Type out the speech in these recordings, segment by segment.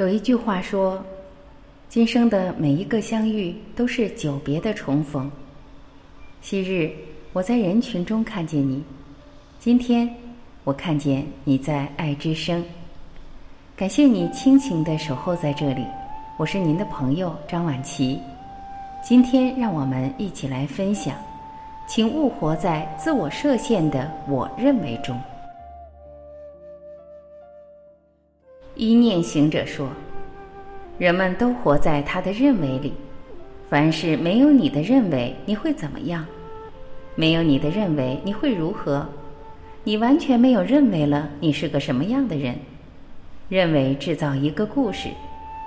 有一句话说：“今生的每一个相遇都是久别的重逢。”昔日我在人群中看见你，今天我看见你在爱之声。感谢你倾情的守候在这里，我是您的朋友张婉琪。今天让我们一起来分享，请勿活在自我设限的我认为中。一念行者说：“人们都活在他的认为里。凡是没有你的认为，你会怎么样？没有你的认为，你会如何？你完全没有认为了，你是个什么样的人？认为制造一个故事，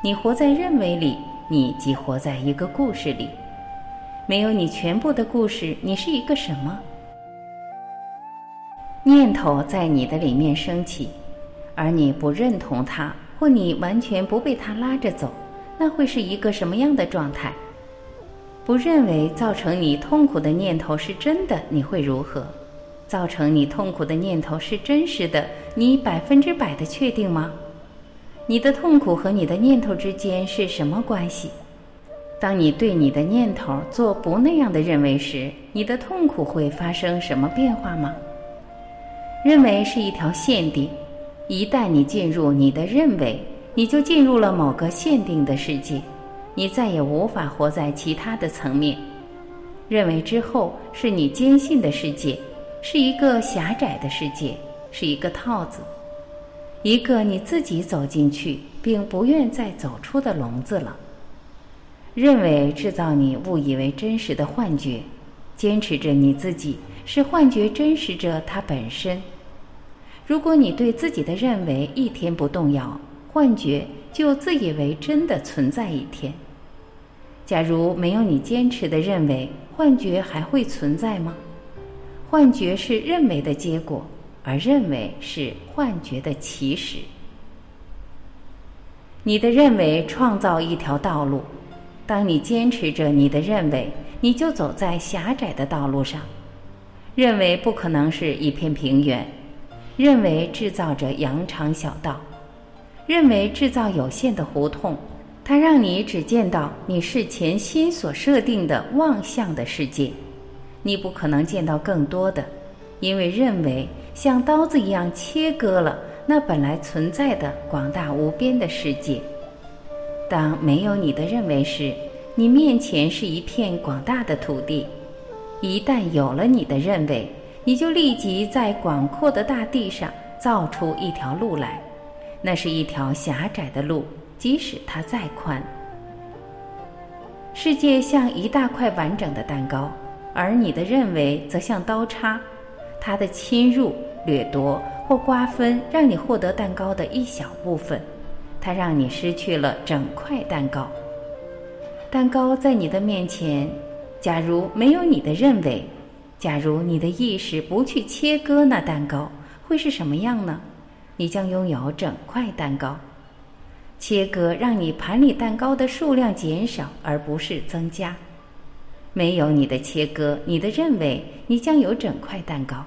你活在认为里，你即活在一个故事里。没有你全部的故事，你是一个什么？念头在你的里面升起。”而你不认同它，或你完全不被它拉着走，那会是一个什么样的状态？不认为造成你痛苦的念头是真的，你会如何？造成你痛苦的念头是真实的，你百分之百的确定吗？你的痛苦和你的念头之间是什么关系？当你对你的念头做不那样的认为时，你的痛苦会发生什么变化吗？认为是一条限定。一旦你进入你的认为，你就进入了某个限定的世界，你再也无法活在其他的层面。认为之后是你坚信的世界，是一个狭窄的世界，是一个套子，一个你自己走进去并不愿再走出的笼子了。认为制造你误以为真实的幻觉，坚持着你自己是幻觉真实着它本身。如果你对自己的认为一天不动摇，幻觉就自以为真的存在一天。假如没有你坚持的认为，幻觉还会存在吗？幻觉是认为的结果，而认为是幻觉的起始。你的认为创造一条道路，当你坚持着你的认为，你就走在狭窄的道路上。认为不可能是一片平原。认为制造着羊肠小道，认为制造有限的胡同，它让你只见到你是前心所设定的妄象的世界，你不可能见到更多的，因为认为像刀子一样切割了那本来存在的广大无边的世界。当没有你的认为时，你面前是一片广大的土地；一旦有了你的认为，你就立即在广阔的大地上造出一条路来，那是一条狭窄的路，即使它再宽。世界像一大块完整的蛋糕，而你的认为则像刀叉，它的侵入、掠夺或瓜分，让你获得蛋糕的一小部分，它让你失去了整块蛋糕。蛋糕在你的面前，假如没有你的认为。假如你的意识不去切割那蛋糕，会是什么样呢？你将拥有整块蛋糕。切割让你盘里蛋糕的数量减少，而不是增加。没有你的切割，你的认为，你将有整块蛋糕。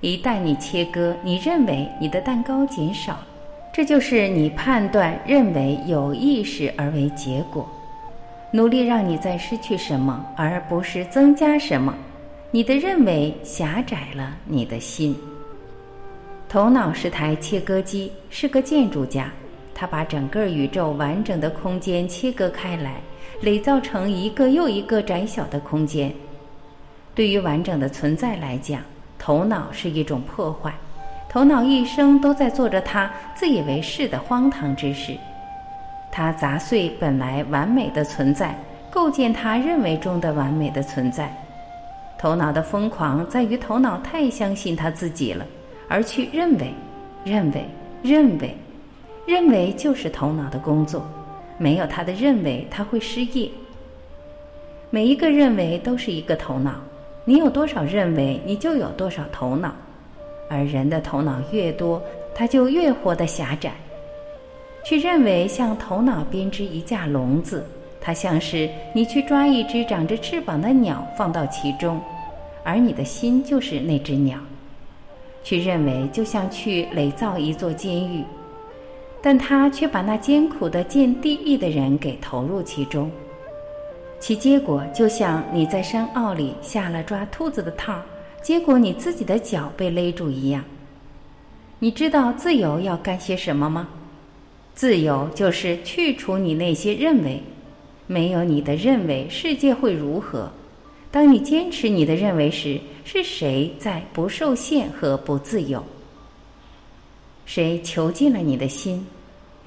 一旦你切割，你认为你的蛋糕减少，这就是你判断认为有意识而为结果。努力让你在失去什么，而不是增加什么。你的认为狭窄了你的心。头脑是台切割机，是个建筑家，他把整个宇宙完整的空间切割开来，垒造成一个又一个窄小的空间。对于完整的存在来讲，头脑是一种破坏。头脑一生都在做着他自以为是的荒唐之事，他砸碎本来完美的存在，构建他认为中的完美的存在。头脑的疯狂在于头脑太相信他自己了，而去认为、认为、认为、认为就是头脑的工作。没有他的认为，他会失业。每一个认为都是一个头脑，你有多少认为，你就有多少头脑。而人的头脑越多，他就越活得狭窄。去认为像头脑编织一架笼子，它像是你去抓一只长着翅膀的鸟放到其中。而你的心就是那只鸟，去认为就像去垒造一座监狱，但他却把那艰苦的建地狱的人给投入其中，其结果就像你在山坳里下了抓兔子的套，结果你自己的脚被勒住一样。你知道自由要干些什么吗？自由就是去除你那些认为，没有你的认为，世界会如何？当你坚持你的认为时，是谁在不受限和不自由？谁囚禁了你的心？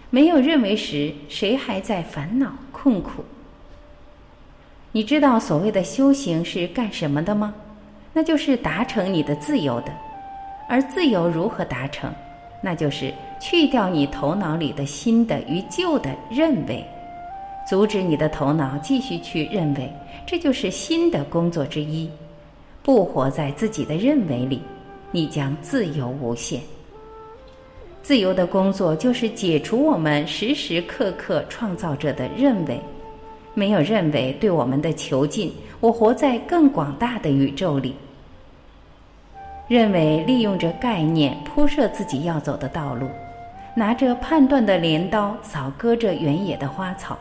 没有认为时，谁还在烦恼困苦？你知道所谓的修行是干什么的吗？那就是达成你的自由的。而自由如何达成？那就是去掉你头脑里的新的与旧的认为，阻止你的头脑继续去认为，这就是新的工作之一。不活在自己的认为里，你将自由无限。自由的工作就是解除我们时时刻刻创造者的认为，没有认为对我们的囚禁。我活在更广大的宇宙里，认为利用着概念铺设自己要走的道路，拿着判断的镰刀扫割着原野的花草，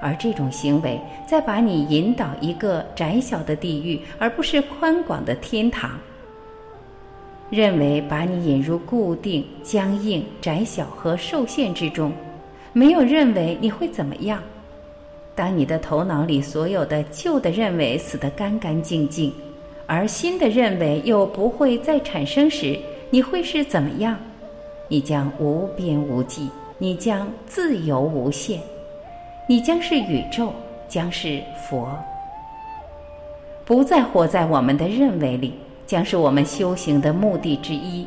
而这种行为在把你引导一个窄小的地狱，而不是宽广的天堂。认为把你引入固定、僵硬、窄小和受限之中，没有认为你会怎么样。当你的头脑里所有的旧的认为死得干干净净，而新的认为又不会再产生时，你会是怎么样？你将无边无际，你将自由无限，你将是宇宙，将是佛，不再活在我们的认为里。将是我们修行的目的之一。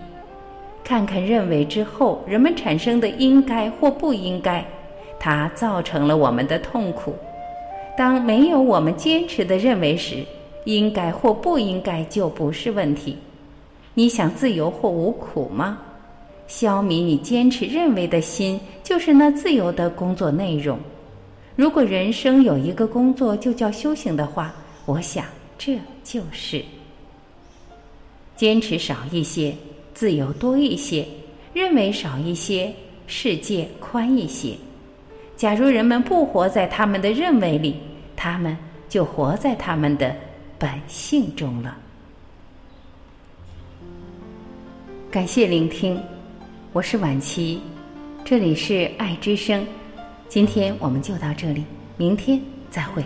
看看认为之后人们产生的应该或不应该，它造成了我们的痛苦。当没有我们坚持的认为时，应该或不应该就不是问题。你想自由或无苦吗？消弭你坚持认为的心，就是那自由的工作内容。如果人生有一个工作就叫修行的话，我想这就是。坚持少一些，自由多一些；认为少一些，世界宽一些。假如人们不活在他们的认为里，他们就活在他们的本性中了。感谢聆听，我是晚琪，这里是爱之声。今天我们就到这里，明天再会。